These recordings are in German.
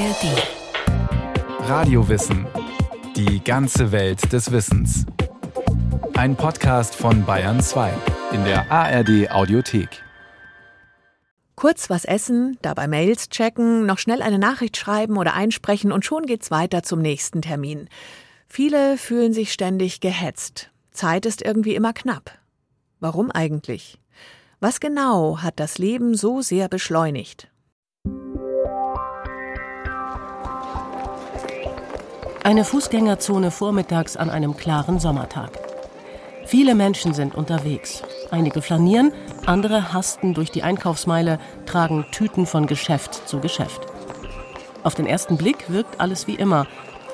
ARD. Radiowissen. Die ganze Welt des Wissens. Ein Podcast von Bayern 2 in der ARD Audiothek. Kurz was essen, dabei Mails checken, noch schnell eine Nachricht schreiben oder einsprechen und schon geht's weiter zum nächsten Termin. Viele fühlen sich ständig gehetzt. Zeit ist irgendwie immer knapp. Warum eigentlich? Was genau hat das Leben so sehr beschleunigt? Eine Fußgängerzone vormittags an einem klaren Sommertag. Viele Menschen sind unterwegs. Einige flanieren, andere hasten durch die Einkaufsmeile, tragen Tüten von Geschäft zu Geschäft. Auf den ersten Blick wirkt alles wie immer.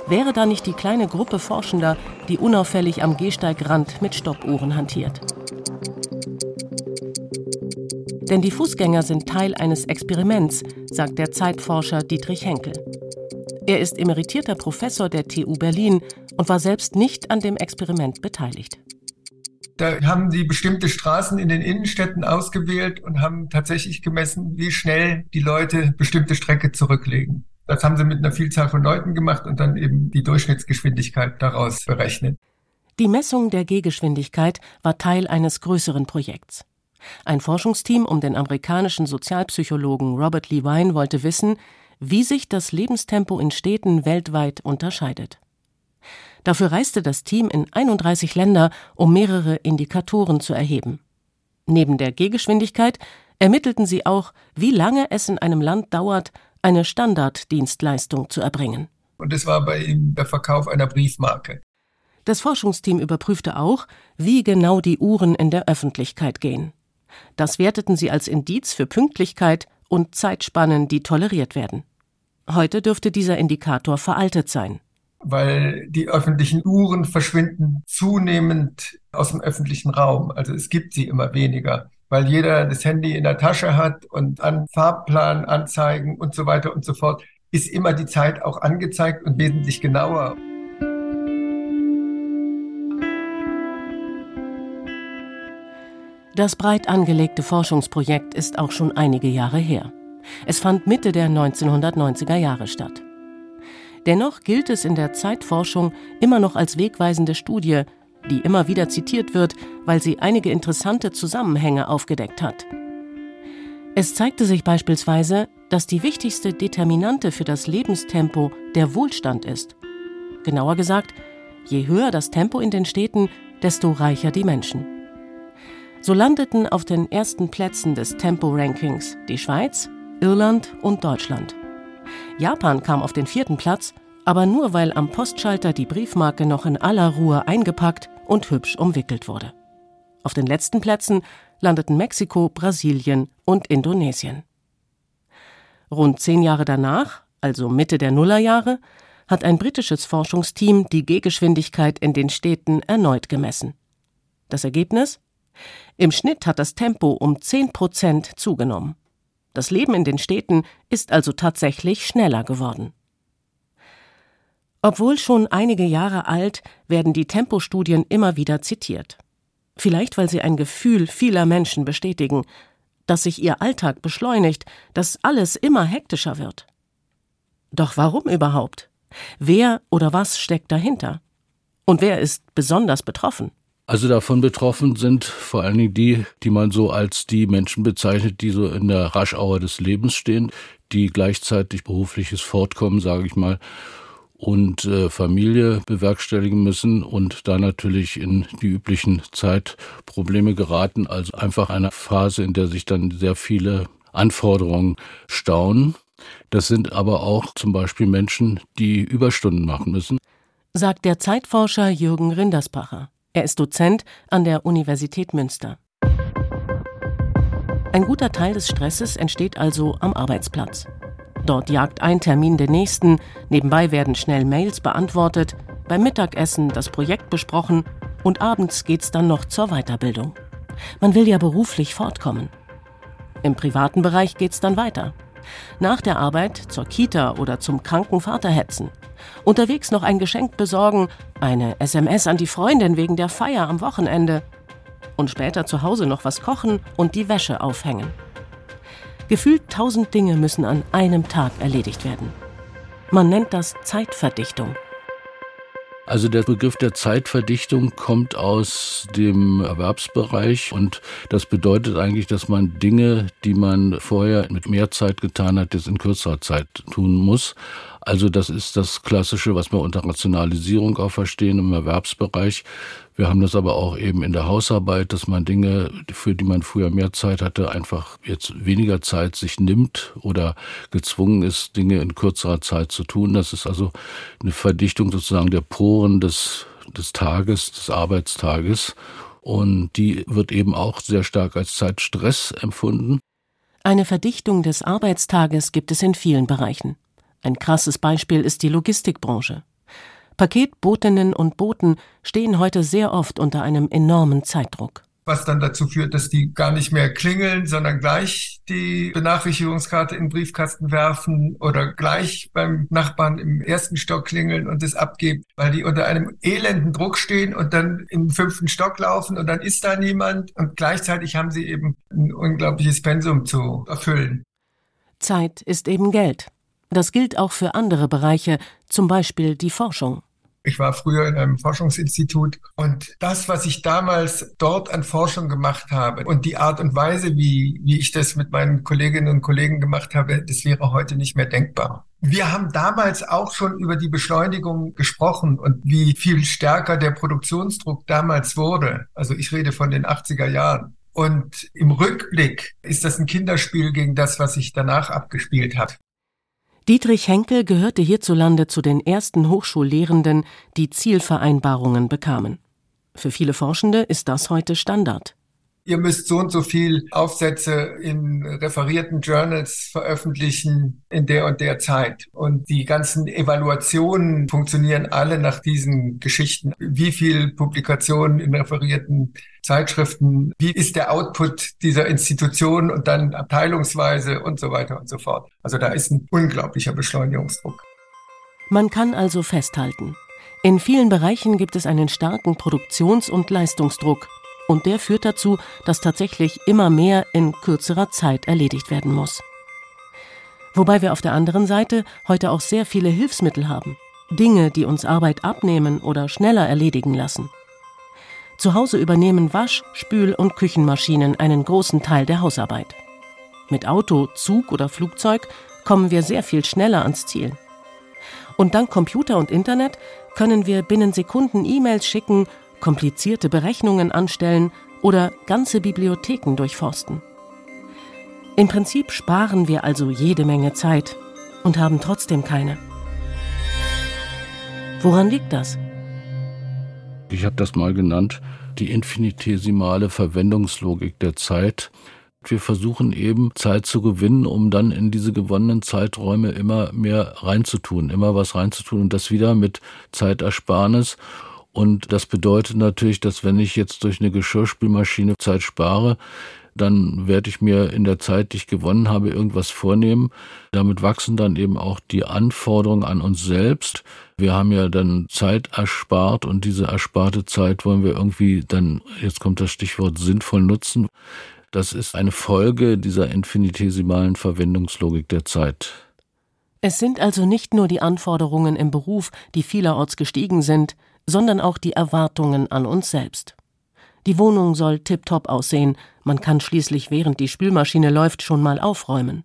Wäre da nicht die kleine Gruppe Forschender, die unauffällig am Gehsteigrand mit Stoppuhren hantiert? Denn die Fußgänger sind Teil eines Experiments, sagt der Zeitforscher Dietrich Henkel. Er ist emeritierter Professor der TU Berlin und war selbst nicht an dem Experiment beteiligt. Da haben sie bestimmte Straßen in den Innenstädten ausgewählt und haben tatsächlich gemessen, wie schnell die Leute bestimmte Strecke zurücklegen. Das haben sie mit einer Vielzahl von Leuten gemacht und dann eben die Durchschnittsgeschwindigkeit daraus berechnet. Die Messung der Gehgeschwindigkeit war Teil eines größeren Projekts. Ein Forschungsteam um den amerikanischen Sozialpsychologen Robert Levine wollte wissen, wie sich das Lebenstempo in Städten weltweit unterscheidet. Dafür reiste das Team in 31 Länder, um mehrere Indikatoren zu erheben. Neben der Gehgeschwindigkeit ermittelten sie auch, wie lange es in einem Land dauert, eine Standarddienstleistung zu erbringen. Und es war bei ihm der Verkauf einer Briefmarke. Das Forschungsteam überprüfte auch, wie genau die Uhren in der Öffentlichkeit gehen. Das werteten sie als Indiz für Pünktlichkeit und Zeitspannen, die toleriert werden. Heute dürfte dieser Indikator veraltet sein. Weil die öffentlichen Uhren verschwinden zunehmend aus dem öffentlichen Raum. Also es gibt sie immer weniger, weil jeder das Handy in der Tasche hat und an Fahrplan, Anzeigen und so weiter und so fort ist immer die Zeit auch angezeigt und wesentlich genauer. Das breit angelegte Forschungsprojekt ist auch schon einige Jahre her. Es fand Mitte der 1990er Jahre statt. Dennoch gilt es in der Zeitforschung immer noch als wegweisende Studie, die immer wieder zitiert wird, weil sie einige interessante Zusammenhänge aufgedeckt hat. Es zeigte sich beispielsweise, dass die wichtigste Determinante für das Lebenstempo der Wohlstand ist. Genauer gesagt, je höher das Tempo in den Städten, desto reicher die Menschen. So landeten auf den ersten Plätzen des Tempo-Rankings die Schweiz, Irland und Deutschland. Japan kam auf den vierten Platz, aber nur weil am Postschalter die Briefmarke noch in aller Ruhe eingepackt und hübsch umwickelt wurde. Auf den letzten Plätzen landeten Mexiko, Brasilien und Indonesien. Rund zehn Jahre danach, also Mitte der Nullerjahre, hat ein britisches Forschungsteam die Gehgeschwindigkeit in den Städten erneut gemessen. Das Ergebnis? Im Schnitt hat das Tempo um 10 Prozent zugenommen. Das Leben in den Städten ist also tatsächlich schneller geworden. Obwohl schon einige Jahre alt, werden die Tempostudien immer wieder zitiert. Vielleicht weil sie ein Gefühl vieler Menschen bestätigen, dass sich ihr Alltag beschleunigt, dass alles immer hektischer wird. Doch warum überhaupt? Wer oder was steckt dahinter? Und wer ist besonders betroffen? Also davon betroffen sind vor allen Dingen die, die man so als die Menschen bezeichnet, die so in der Raschauer des Lebens stehen, die gleichzeitig berufliches Fortkommen, sage ich mal, und äh, Familie bewerkstelligen müssen und da natürlich in die üblichen Zeitprobleme geraten. Also einfach eine Phase, in der sich dann sehr viele Anforderungen stauen. Das sind aber auch zum Beispiel Menschen, die Überstunden machen müssen. Sagt der Zeitforscher Jürgen Rindersbacher. Er ist Dozent an der Universität Münster. Ein guter Teil des Stresses entsteht also am Arbeitsplatz. Dort jagt ein Termin den nächsten, nebenbei werden schnell Mails beantwortet, beim Mittagessen das Projekt besprochen und abends geht's dann noch zur Weiterbildung. Man will ja beruflich fortkommen. Im privaten Bereich geht's dann weiter. Nach der Arbeit zur Kita oder zum kranken Vater hetzen. Unterwegs noch ein Geschenk besorgen, eine SMS an die Freundin wegen der Feier am Wochenende und später zu Hause noch was kochen und die Wäsche aufhängen. Gefühlt tausend Dinge müssen an einem Tag erledigt werden. Man nennt das Zeitverdichtung. Also der Begriff der Zeitverdichtung kommt aus dem Erwerbsbereich und das bedeutet eigentlich, dass man Dinge, die man vorher mit mehr Zeit getan hat, jetzt in kürzerer Zeit tun muss. Also das ist das Klassische, was wir unter Rationalisierung auch verstehen im Erwerbsbereich. Wir haben das aber auch eben in der Hausarbeit, dass man Dinge, für die man früher mehr Zeit hatte, einfach jetzt weniger Zeit sich nimmt oder gezwungen ist, Dinge in kürzerer Zeit zu tun. Das ist also eine Verdichtung sozusagen der Poren des, des Tages, des Arbeitstages. Und die wird eben auch sehr stark als Zeitstress empfunden. Eine Verdichtung des Arbeitstages gibt es in vielen Bereichen. Ein krasses Beispiel ist die Logistikbranche. Paketbotinnen und Boten stehen heute sehr oft unter einem enormen Zeitdruck. Was dann dazu führt, dass die gar nicht mehr klingeln, sondern gleich die Benachrichtigungskarte in den Briefkasten werfen oder gleich beim Nachbarn im ersten Stock klingeln und es abgeben, weil die unter einem elenden Druck stehen und dann im fünften Stock laufen und dann ist da niemand und gleichzeitig haben sie eben ein unglaubliches Pensum zu erfüllen. Zeit ist eben Geld. Das gilt auch für andere Bereiche, zum Beispiel die Forschung. Ich war früher in einem Forschungsinstitut und das, was ich damals dort an Forschung gemacht habe und die Art und Weise, wie, wie ich das mit meinen Kolleginnen und Kollegen gemacht habe, das wäre heute nicht mehr denkbar. Wir haben damals auch schon über die Beschleunigung gesprochen und wie viel stärker der Produktionsdruck damals wurde. Also ich rede von den 80er Jahren. Und im Rückblick ist das ein Kinderspiel gegen das, was sich danach abgespielt hat. Dietrich Henkel gehörte hierzulande zu den ersten Hochschullehrenden, die Zielvereinbarungen bekamen. Für viele Forschende ist das heute Standard ihr müsst so und so viel Aufsätze in referierten Journals veröffentlichen in der und der Zeit. Und die ganzen Evaluationen funktionieren alle nach diesen Geschichten. Wie viel Publikationen in referierten Zeitschriften, wie ist der Output dieser Institution und dann abteilungsweise und so weiter und so fort. Also da ist ein unglaublicher Beschleunigungsdruck. Man kann also festhalten, in vielen Bereichen gibt es einen starken Produktions- und Leistungsdruck, und der führt dazu, dass tatsächlich immer mehr in kürzerer Zeit erledigt werden muss. Wobei wir auf der anderen Seite heute auch sehr viele Hilfsmittel haben. Dinge, die uns Arbeit abnehmen oder schneller erledigen lassen. Zu Hause übernehmen Wasch-, Spül- und Küchenmaschinen einen großen Teil der Hausarbeit. Mit Auto, Zug oder Flugzeug kommen wir sehr viel schneller ans Ziel. Und dank Computer und Internet können wir binnen Sekunden E-Mails schicken komplizierte Berechnungen anstellen oder ganze Bibliotheken durchforsten. Im Prinzip sparen wir also jede Menge Zeit und haben trotzdem keine. Woran liegt das? Ich habe das mal genannt, die infinitesimale Verwendungslogik der Zeit. Wir versuchen eben Zeit zu gewinnen, um dann in diese gewonnenen Zeiträume immer mehr reinzutun, immer was reinzutun und das wieder mit Zeitersparnis und das bedeutet natürlich, dass wenn ich jetzt durch eine Geschirrspülmaschine Zeit spare, dann werde ich mir in der Zeit, die ich gewonnen habe, irgendwas vornehmen. Damit wachsen dann eben auch die Anforderungen an uns selbst. Wir haben ja dann Zeit erspart und diese ersparte Zeit wollen wir irgendwie dann, jetzt kommt das Stichwort sinnvoll nutzen. Das ist eine Folge dieser infinitesimalen Verwendungslogik der Zeit. Es sind also nicht nur die Anforderungen im Beruf, die vielerorts gestiegen sind, sondern auch die Erwartungen an uns selbst. Die Wohnung soll tiptop aussehen, man kann schließlich während die Spülmaschine läuft schon mal aufräumen.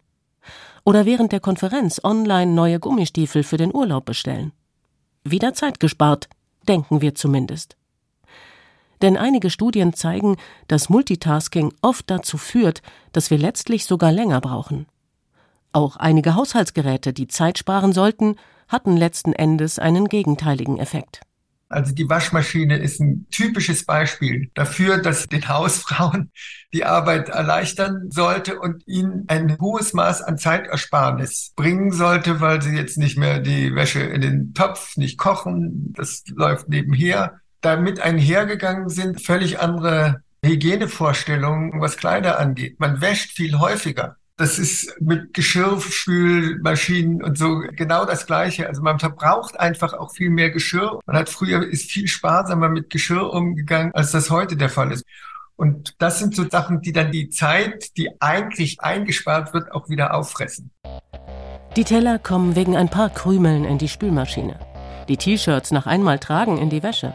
Oder während der Konferenz online neue Gummistiefel für den Urlaub bestellen. Wieder Zeit gespart, denken wir zumindest. Denn einige Studien zeigen, dass Multitasking oft dazu führt, dass wir letztlich sogar länger brauchen. Auch einige Haushaltsgeräte, die Zeit sparen sollten, hatten letzten Endes einen gegenteiligen Effekt. Also die Waschmaschine ist ein typisches Beispiel dafür, dass den Hausfrauen die Arbeit erleichtern sollte und ihnen ein hohes Maß an Zeitersparnis bringen sollte, weil sie jetzt nicht mehr die Wäsche in den Topf nicht kochen, das läuft nebenher. Damit einhergegangen sind völlig andere Hygienevorstellungen, was Kleider angeht. Man wäscht viel häufiger. Das ist mit Geschirrspülmaschinen und so genau das Gleiche. Also man verbraucht einfach auch viel mehr Geschirr. Man hat früher ist viel sparsamer mit Geschirr umgegangen, als das heute der Fall ist. Und das sind so Sachen, die dann die Zeit, die eigentlich eingespart wird, auch wieder auffressen. Die Teller kommen wegen ein paar Krümeln in die Spülmaschine. Die T-Shirts nach einmal tragen in die Wäsche.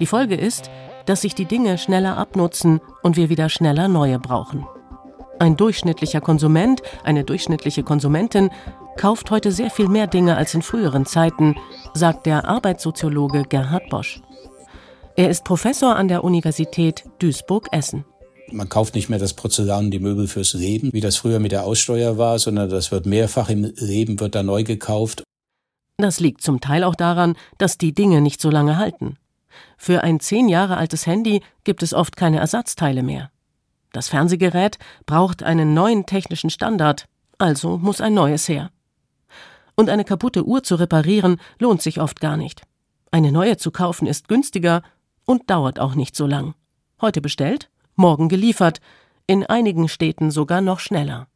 Die Folge ist, dass sich die Dinge schneller abnutzen und wir wieder schneller neue brauchen. Ein durchschnittlicher Konsument, eine durchschnittliche Konsumentin kauft heute sehr viel mehr Dinge als in früheren Zeiten, sagt der Arbeitssoziologe Gerhard Bosch. Er ist Professor an der Universität Duisburg-Essen. Man kauft nicht mehr das Porzellan und die Möbel fürs Leben, wie das früher mit der Aussteuer war, sondern das wird mehrfach im Leben, wird da neu gekauft. Das liegt zum Teil auch daran, dass die Dinge nicht so lange halten. Für ein zehn Jahre altes Handy gibt es oft keine Ersatzteile mehr. Das Fernsehgerät braucht einen neuen technischen Standard, also muss ein neues her. Und eine kaputte Uhr zu reparieren lohnt sich oft gar nicht. Eine neue zu kaufen ist günstiger und dauert auch nicht so lang. Heute bestellt, morgen geliefert, in einigen Städten sogar noch schneller.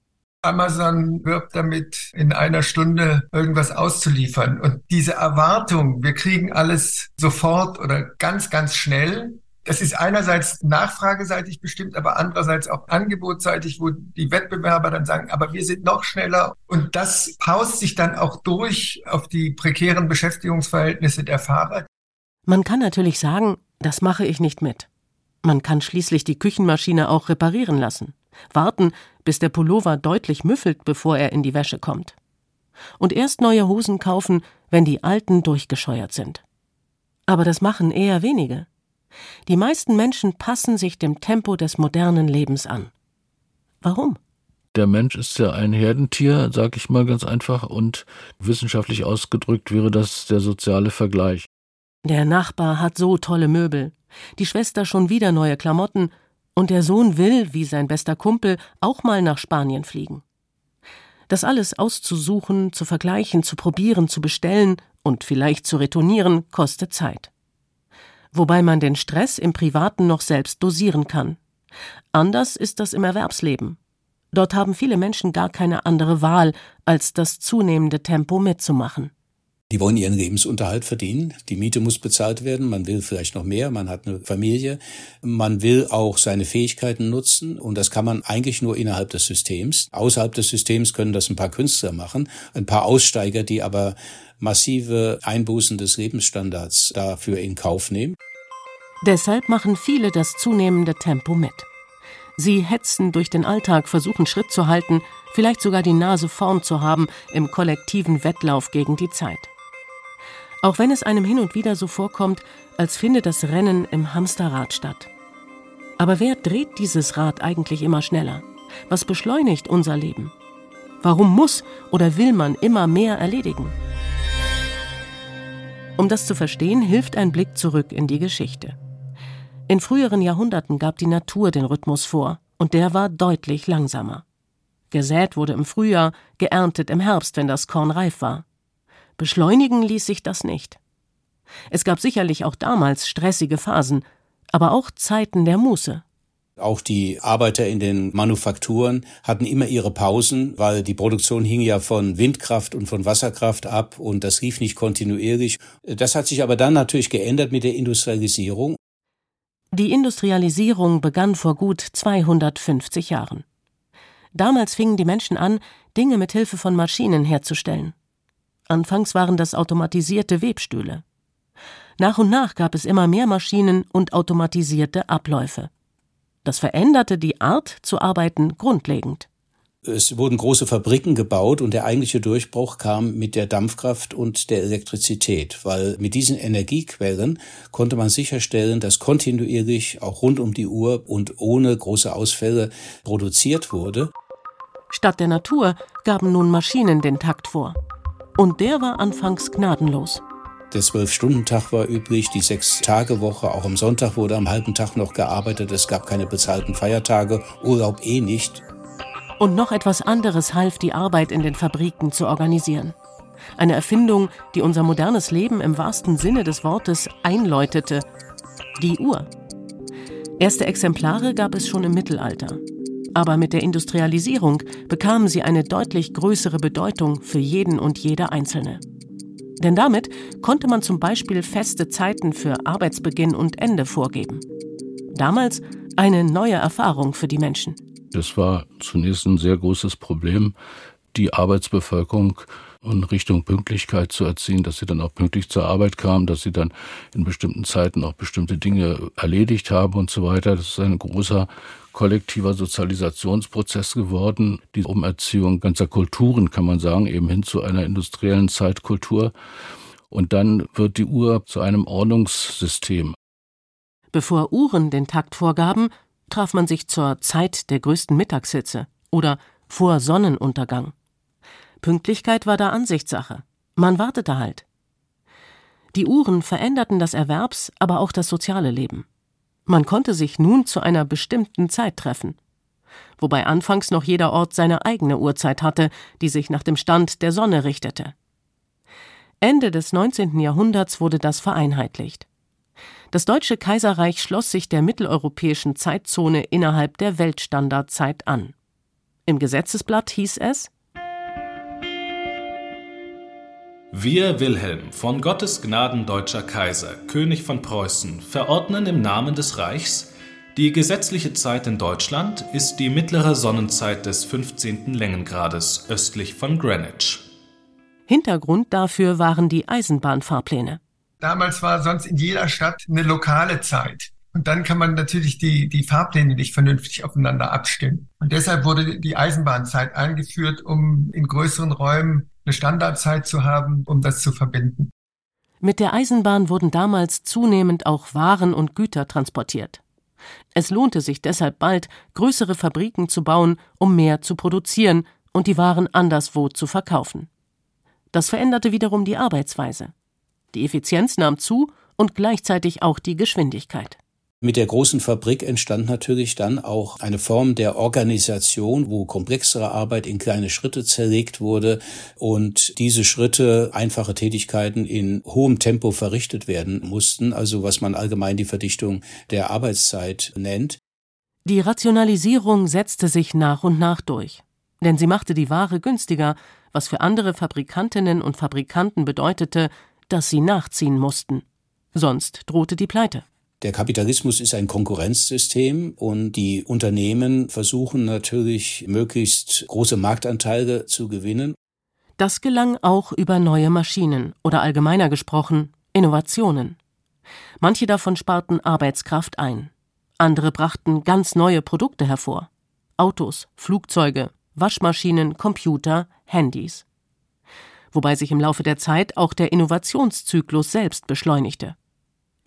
Amazon wirbt damit, in einer Stunde irgendwas auszuliefern. Und diese Erwartung, wir kriegen alles sofort oder ganz, ganz schnell, das ist einerseits nachfrageseitig bestimmt, aber andererseits auch angebotsseitig, wo die Wettbewerber dann sagen, aber wir sind noch schneller. Und das paust sich dann auch durch auf die prekären Beschäftigungsverhältnisse der Fahrer. Man kann natürlich sagen, das mache ich nicht mit. Man kann schließlich die Küchenmaschine auch reparieren lassen. Warten, bis der Pullover deutlich müffelt, bevor er in die Wäsche kommt. Und erst neue Hosen kaufen, wenn die alten durchgescheuert sind. Aber das machen eher wenige. Die meisten Menschen passen sich dem Tempo des modernen Lebens an. Warum? Der Mensch ist ja ein Herdentier, sag ich mal ganz einfach, und wissenschaftlich ausgedrückt wäre das der soziale Vergleich. Der Nachbar hat so tolle Möbel, die Schwester schon wieder neue Klamotten, und der Sohn will, wie sein bester Kumpel, auch mal nach Spanien fliegen. Das alles auszusuchen, zu vergleichen, zu probieren, zu bestellen und vielleicht zu retournieren, kostet Zeit. Wobei man den Stress im Privaten noch selbst dosieren kann. Anders ist das im Erwerbsleben. Dort haben viele Menschen gar keine andere Wahl, als das zunehmende Tempo mitzumachen. Die wollen ihren Lebensunterhalt verdienen. Die Miete muss bezahlt werden. Man will vielleicht noch mehr. Man hat eine Familie. Man will auch seine Fähigkeiten nutzen. Und das kann man eigentlich nur innerhalb des Systems. Außerhalb des Systems können das ein paar Künstler machen. Ein paar Aussteiger, die aber massive Einbußen des Lebensstandards dafür in Kauf nehmen. Deshalb machen viele das zunehmende Tempo mit. Sie hetzen durch den Alltag, versuchen Schritt zu halten, vielleicht sogar die Nase vorn zu haben im kollektiven Wettlauf gegen die Zeit. Auch wenn es einem hin und wieder so vorkommt, als finde das Rennen im Hamsterrad statt. Aber wer dreht dieses Rad eigentlich immer schneller? Was beschleunigt unser Leben? Warum muss oder will man immer mehr erledigen? Um das zu verstehen, hilft ein Blick zurück in die Geschichte. In früheren Jahrhunderten gab die Natur den Rhythmus vor, und der war deutlich langsamer. Gesät wurde im Frühjahr, geerntet im Herbst, wenn das Korn reif war. Beschleunigen ließ sich das nicht. Es gab sicherlich auch damals stressige Phasen, aber auch Zeiten der Muße. Auch die Arbeiter in den Manufakturen hatten immer ihre Pausen, weil die Produktion hing ja von Windkraft und von Wasserkraft ab und das lief nicht kontinuierlich. Das hat sich aber dann natürlich geändert mit der Industrialisierung. Die Industrialisierung begann vor gut 250 Jahren. Damals fingen die Menschen an, Dinge mit Hilfe von Maschinen herzustellen. Anfangs waren das automatisierte Webstühle. Nach und nach gab es immer mehr Maschinen und automatisierte Abläufe. Das veränderte die Art zu arbeiten grundlegend. Es wurden große Fabriken gebaut und der eigentliche Durchbruch kam mit der Dampfkraft und der Elektrizität, weil mit diesen Energiequellen konnte man sicherstellen, dass kontinuierlich auch rund um die Uhr und ohne große Ausfälle produziert wurde. Statt der Natur gaben nun Maschinen den Takt vor. Und der war anfangs gnadenlos. Der Zwölf-Stunden-Tag war üblich, die Sechs-Tage-Woche, auch am Sonntag wurde am halben Tag noch gearbeitet, es gab keine bezahlten Feiertage, Urlaub eh nicht. Und noch etwas anderes half, die Arbeit in den Fabriken zu organisieren. Eine Erfindung, die unser modernes Leben im wahrsten Sinne des Wortes einläutete. Die Uhr. Erste Exemplare gab es schon im Mittelalter. Aber mit der Industrialisierung bekamen sie eine deutlich größere Bedeutung für jeden und jede Einzelne. Denn damit konnte man zum Beispiel feste Zeiten für Arbeitsbeginn und Ende vorgeben. Damals eine neue Erfahrung für die Menschen. Das war zunächst ein sehr großes Problem. die Arbeitsbevölkerung in Richtung Pünktlichkeit zu erziehen, dass sie dann auch pünktlich zur Arbeit kamen, dass sie dann in bestimmten Zeiten auch bestimmte Dinge erledigt haben und so weiter. Das ist ein großer kollektiver Sozialisationsprozess geworden, die Umerziehung ganzer Kulturen, kann man sagen, eben hin zu einer industriellen Zeitkultur. Und dann wird die Uhr zu einem Ordnungssystem. Bevor Uhren den Takt vorgaben, traf man sich zur Zeit der größten Mittagshitze oder vor Sonnenuntergang. Pünktlichkeit war da Ansichtssache. Man wartete halt. Die Uhren veränderten das Erwerbs, aber auch das soziale Leben. Man konnte sich nun zu einer bestimmten Zeit treffen. Wobei anfangs noch jeder Ort seine eigene Uhrzeit hatte, die sich nach dem Stand der Sonne richtete. Ende des 19. Jahrhunderts wurde das vereinheitlicht. Das Deutsche Kaiserreich schloss sich der mitteleuropäischen Zeitzone innerhalb der Weltstandardzeit an. Im Gesetzesblatt hieß es Wir, Wilhelm, von Gottes Gnaden deutscher Kaiser, König von Preußen, verordnen im Namen des Reichs, die gesetzliche Zeit in Deutschland ist die mittlere Sonnenzeit des 15. Längengrades östlich von Greenwich. Hintergrund dafür waren die Eisenbahnfahrpläne. Damals war sonst in jeder Stadt eine lokale Zeit. Und dann kann man natürlich die, die Fahrpläne nicht vernünftig aufeinander abstimmen. Und deshalb wurde die Eisenbahnzeit eingeführt, um in größeren Räumen eine Standardzeit zu haben, um das zu verbinden. Mit der Eisenbahn wurden damals zunehmend auch Waren und Güter transportiert. Es lohnte sich deshalb bald, größere Fabriken zu bauen, um mehr zu produzieren und die Waren anderswo zu verkaufen. Das veränderte wiederum die Arbeitsweise. Die Effizienz nahm zu und gleichzeitig auch die Geschwindigkeit. Mit der großen Fabrik entstand natürlich dann auch eine Form der Organisation, wo komplexere Arbeit in kleine Schritte zerlegt wurde und diese Schritte, einfache Tätigkeiten in hohem Tempo verrichtet werden mussten, also was man allgemein die Verdichtung der Arbeitszeit nennt. Die Rationalisierung setzte sich nach und nach durch, denn sie machte die Ware günstiger, was für andere Fabrikantinnen und Fabrikanten bedeutete, dass sie nachziehen mussten. Sonst drohte die Pleite. Der Kapitalismus ist ein Konkurrenzsystem und die Unternehmen versuchen natürlich möglichst große Marktanteile zu gewinnen. Das gelang auch über neue Maschinen oder allgemeiner gesprochen Innovationen. Manche davon sparten Arbeitskraft ein. Andere brachten ganz neue Produkte hervor. Autos, Flugzeuge, Waschmaschinen, Computer, Handys wobei sich im Laufe der Zeit auch der Innovationszyklus selbst beschleunigte.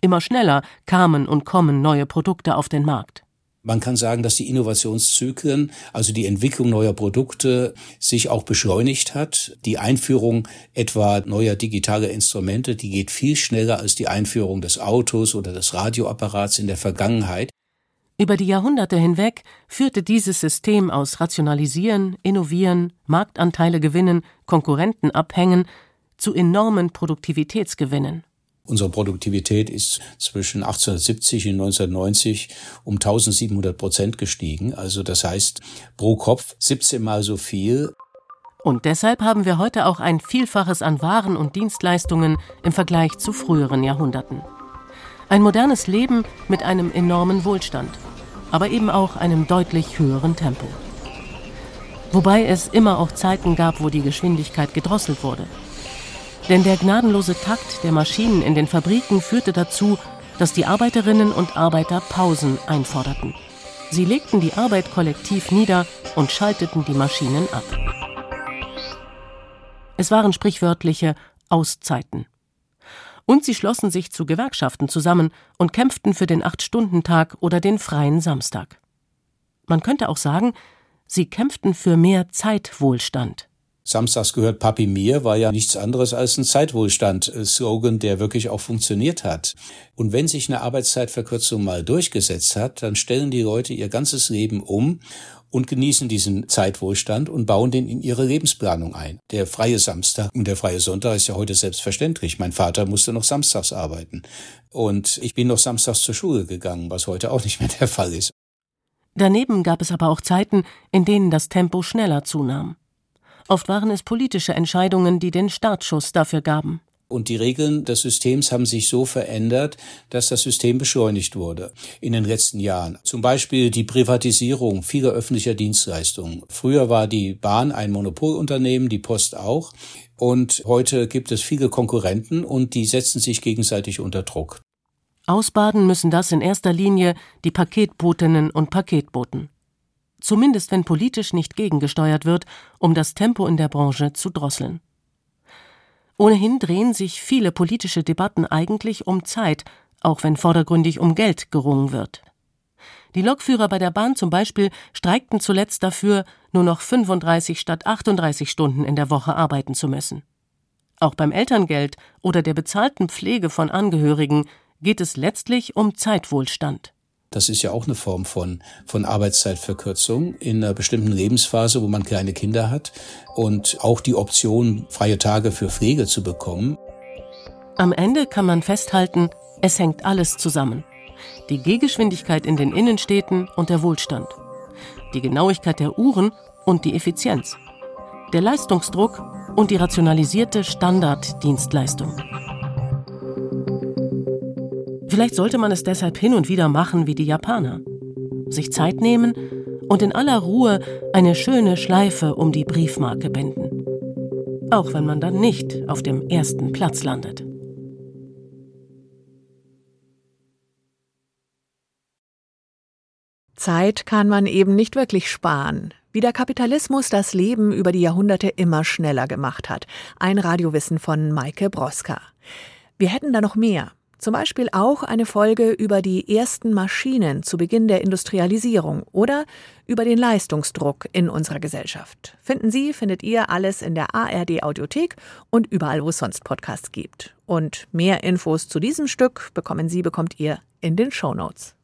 Immer schneller kamen und kommen neue Produkte auf den Markt. Man kann sagen, dass die Innovationszyklen, also die Entwicklung neuer Produkte, sich auch beschleunigt hat. Die Einführung etwa neuer digitaler Instrumente, die geht viel schneller als die Einführung des Autos oder des Radioapparats in der Vergangenheit. Über die Jahrhunderte hinweg führte dieses System aus Rationalisieren, Innovieren, Marktanteile gewinnen, Konkurrenten abhängen zu enormen Produktivitätsgewinnen. Unsere Produktivität ist zwischen 1870 und 1990 um 1700 Prozent gestiegen. Also das heißt pro Kopf 17 mal so viel. Und deshalb haben wir heute auch ein Vielfaches an Waren und Dienstleistungen im Vergleich zu früheren Jahrhunderten. Ein modernes Leben mit einem enormen Wohlstand, aber eben auch einem deutlich höheren Tempo. Wobei es immer auch Zeiten gab, wo die Geschwindigkeit gedrosselt wurde. Denn der gnadenlose Takt der Maschinen in den Fabriken führte dazu, dass die Arbeiterinnen und Arbeiter Pausen einforderten. Sie legten die Arbeit kollektiv nieder und schalteten die Maschinen ab. Es waren sprichwörtliche Auszeiten und sie schlossen sich zu Gewerkschaften zusammen und kämpften für den Acht-Stunden-Tag oder den freien Samstag. Man könnte auch sagen, sie kämpften für mehr Zeitwohlstand. Samstags gehört Papi mir war ja nichts anderes als ein Zeitwohlstand-Slogan, der wirklich auch funktioniert hat. Und wenn sich eine Arbeitszeitverkürzung mal durchgesetzt hat, dann stellen die Leute ihr ganzes Leben um und genießen diesen Zeitwohlstand und bauen den in ihre Lebensplanung ein. Der freie Samstag und der freie Sonntag ist ja heute selbstverständlich. Mein Vater musste noch samstags arbeiten und ich bin noch samstags zur Schule gegangen, was heute auch nicht mehr der Fall ist. Daneben gab es aber auch Zeiten, in denen das Tempo schneller zunahm. Oft waren es politische Entscheidungen, die den Startschuss dafür gaben. Und die Regeln des Systems haben sich so verändert, dass das System beschleunigt wurde in den letzten Jahren. Zum Beispiel die Privatisierung vieler öffentlicher Dienstleistungen. Früher war die Bahn ein Monopolunternehmen, die Post auch. Und heute gibt es viele Konkurrenten und die setzen sich gegenseitig unter Druck. Ausbaden müssen das in erster Linie die Paketbotinnen und Paketboten. Zumindest wenn politisch nicht gegengesteuert wird, um das Tempo in der Branche zu drosseln. Ohnehin drehen sich viele politische Debatten eigentlich um Zeit, auch wenn vordergründig um Geld gerungen wird. Die Lokführer bei der Bahn zum Beispiel streikten zuletzt dafür, nur noch 35 statt 38 Stunden in der Woche arbeiten zu müssen. Auch beim Elterngeld oder der bezahlten Pflege von Angehörigen geht es letztlich um Zeitwohlstand. Das ist ja auch eine Form von, von Arbeitszeitverkürzung in einer bestimmten Lebensphase, wo man kleine Kinder hat und auch die Option, freie Tage für Pflege zu bekommen. Am Ende kann man festhalten, es hängt alles zusammen. Die Gehgeschwindigkeit in den Innenstädten und der Wohlstand. Die Genauigkeit der Uhren und die Effizienz. Der Leistungsdruck und die rationalisierte Standarddienstleistung. Vielleicht sollte man es deshalb hin und wieder machen wie die Japaner. Sich Zeit nehmen und in aller Ruhe eine schöne Schleife um die Briefmarke binden. Auch wenn man dann nicht auf dem ersten Platz landet. Zeit kann man eben nicht wirklich sparen. Wie der Kapitalismus das Leben über die Jahrhunderte immer schneller gemacht hat. Ein Radiowissen von Maike Broska. Wir hätten da noch mehr. Zum Beispiel auch eine Folge über die ersten Maschinen zu Beginn der Industrialisierung oder über den Leistungsdruck in unserer Gesellschaft. Finden Sie, findet ihr alles in der ARD Audiothek und überall, wo es sonst Podcasts gibt. Und mehr Infos zu diesem Stück bekommen Sie, bekommt ihr in den Show Notes.